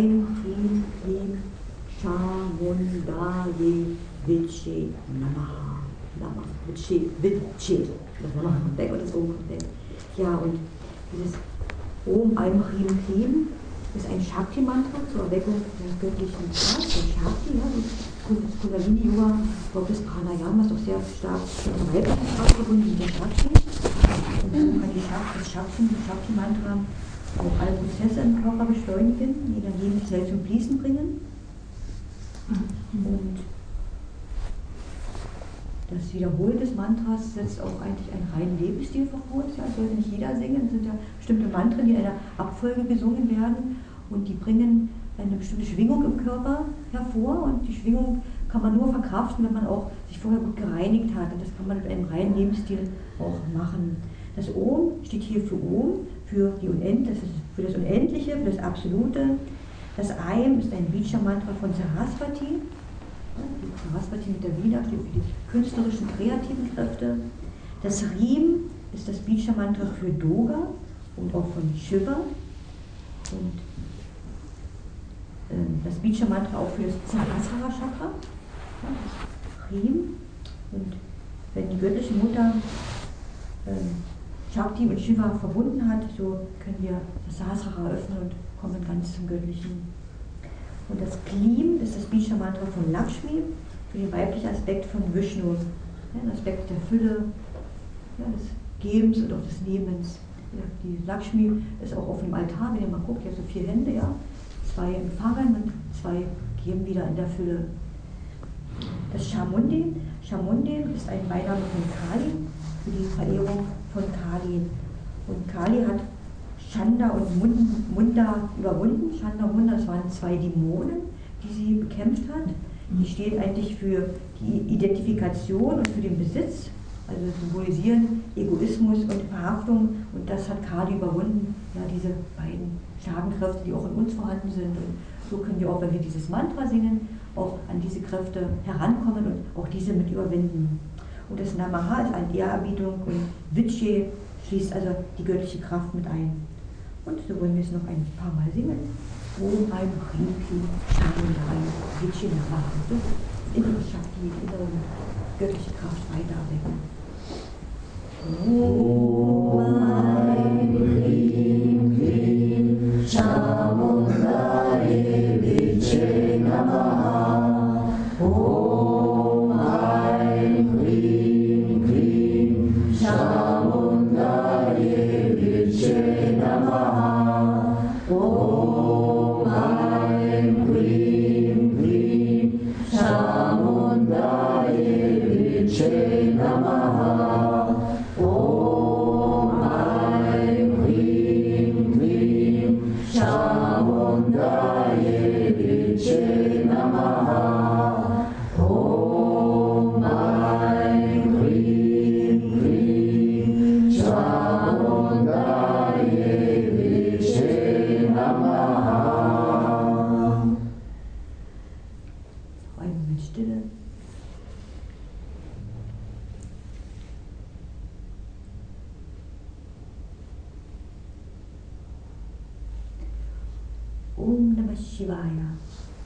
Aim, Hrim, Klim, Chamundaye, Viche, Namaha. Namaha, Viche, Viche. Das Namaha kommt weg und das Om kommt weg. Ja, und dieses Om, Aim, Hrim, Klim ist ein Shakti-Mantra zur Erweckung der göttlichen Kraft, der Shakti, ja, das Kundalini-Yoga, auch das Pranayama ist auch sehr stark mit der weiblichen verbunden, mit der Shakti. Und so kann die Shakti, das Shakti, das Shakti-Mantra Prozesse im Körper beschleunigen, die Energie mit Zell zum Fließen bringen. Und das Wiederholen des Mantras setzt auch eigentlich einen reinen Lebensstil voraus. Ja, sollte nicht jeder singen. Es sind ja bestimmte Mantren, die in einer Abfolge gesungen werden und die bringen eine bestimmte Schwingung im Körper hervor und die Schwingung kann man nur verkraften, wenn man auch sich vorher gut gereinigt hat. Und das kann man mit einem reinen Lebensstil auch machen. Das Om steht hier für Om, für, die Unend, das ist für das Unendliche, für das Absolute. Das Aim ist ein Bija-Mantra von Saraswati. Saraswati mit der Wiener steht für die künstlerischen, kreativen Kräfte. Das Riem ist das Bija-Mantra für Doga und auch von Shiva. Und ähm, das Bija-Mantra auch für das Sahasrara-Chakra. Das Riem. Und wenn die göttliche Mutter ähm, Shakti und Shiva verbunden hat, so können wir das Sahasrara öffnen und kommen ganz zum Göttlichen. Und das Klim ist das Bija-Mantra von Lakshmi für den weiblichen Aspekt von Vishnu, ja, den Aspekt der Fülle, ja, des Gebens und auch des Nehmens. Ja, die Lakshmi ist auch auf dem Altar, wenn ihr mal guckt, hat so vier Hände, ja, zwei empfangen und zwei geben wieder in der Fülle. Das Shamundi, Shamundi ist ein Beiname von Kali für die Verehrung Kali. Und Kali hat Chanda und Munda überwunden. Chanda und Munda, das waren zwei Dämonen, die sie bekämpft hat. Die steht eigentlich für die Identifikation und für den Besitz, also symbolisieren Egoismus und Verhaftung. Und das hat Kali überwunden, ja, diese beiden starken Kräfte, die auch in uns vorhanden sind. Und so können wir auch, wenn wir dieses Mantra singen, auch an diese Kräfte herankommen und auch diese mit überwinden. Und das Namaha ist eine Ehrerbietung und Vichye schließt also die göttliche Kraft mit ein. Und so wollen wir es noch ein paar Mal singen. Om Shandarai Vichye Namaha. Das innere Shakti, innere göttliche Kraft weiter erwecken. Om Aim Hrim Klim Allah. Ein Moment Stille. Om Namah Shivaya.